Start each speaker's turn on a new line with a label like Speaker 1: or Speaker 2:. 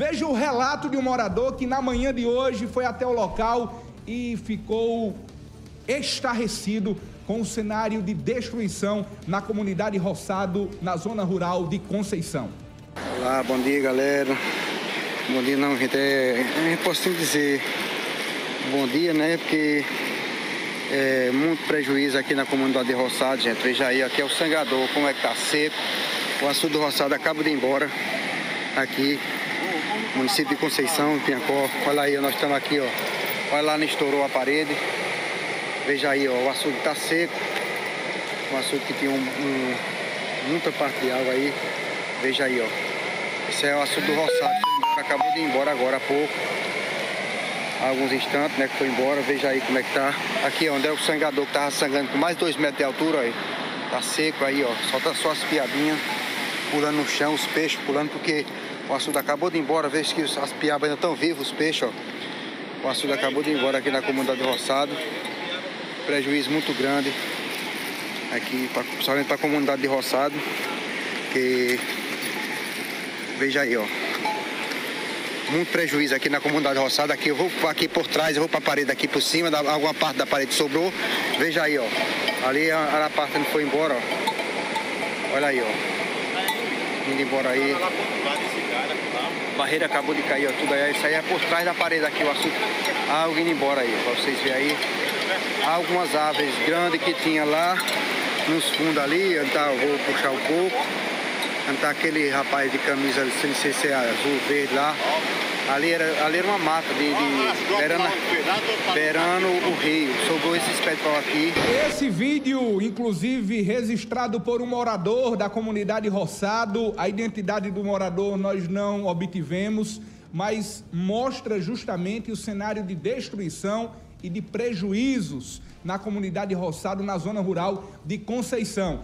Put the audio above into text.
Speaker 1: Veja o relato de um morador que na manhã de hoje foi até o local e ficou estarrecido com o cenário de destruição na comunidade Roçado, na zona rural de Conceição.
Speaker 2: Olá, bom dia galera. Bom dia não, gente. É, é posso dizer bom dia, né? Porque é muito prejuízo aqui na comunidade de Roçado, gente. Veja aí, aqui é o sangador, como é que tá seco. O açude do Roçado acaba de ir embora aqui, município de Conceição, em Piancó. Olha aí, nós estamos aqui, ó. Olha lá, não estourou a parede. Veja aí, ó, o açude está seco. O açude que tinha um, um, muita parte de água aí. Veja aí, ó. Esse é o açude do Roçado. Acabou de ir embora agora há pouco. Há alguns instantes, né, que foi embora. Veja aí como é que tá. Aqui, onde é o sangador que tava sangrando com mais dois metros de altura, aí. Tá seco aí, ó. Só tá só as piabinhas pulando no chão, os peixes pulando, porque o açude acabou de ir embora. Veja que as piabas ainda estão vivos, os peixes, ó. O açude acabou de ir embora aqui na comunidade do Roçado prejuízo muito grande aqui, pra, principalmente para a comunidade de Roçado, que veja aí, ó. Muito prejuízo aqui na comunidade de Roçado. Aqui eu vou aqui por trás, eu vou para a parede aqui por cima, alguma parte da parede sobrou. Veja aí, ó. Ali a, a parte não foi embora, ó. Olha aí, ó. Indo embora aí. Barreira acabou de cair, ó. Tudo aí. Isso aí é por trás da parede aqui, o açúcar. Ah, alguém indo embora aí, para vocês verem aí algumas aves grandes que tinha lá nos fundos ali, então vou puxar um pouco. Então aquele rapaz de camisa, sem sei se é azul, verde lá. Ali era, ali era uma mata de, de beirando, o rio. Sobrou esse espetro aqui.
Speaker 1: Esse vídeo, inclusive, registrado por um morador da comunidade Roçado. A identidade do morador nós não obtivemos, mas mostra justamente o cenário de destruição e de prejuízos na comunidade Roçado, na zona rural de Conceição.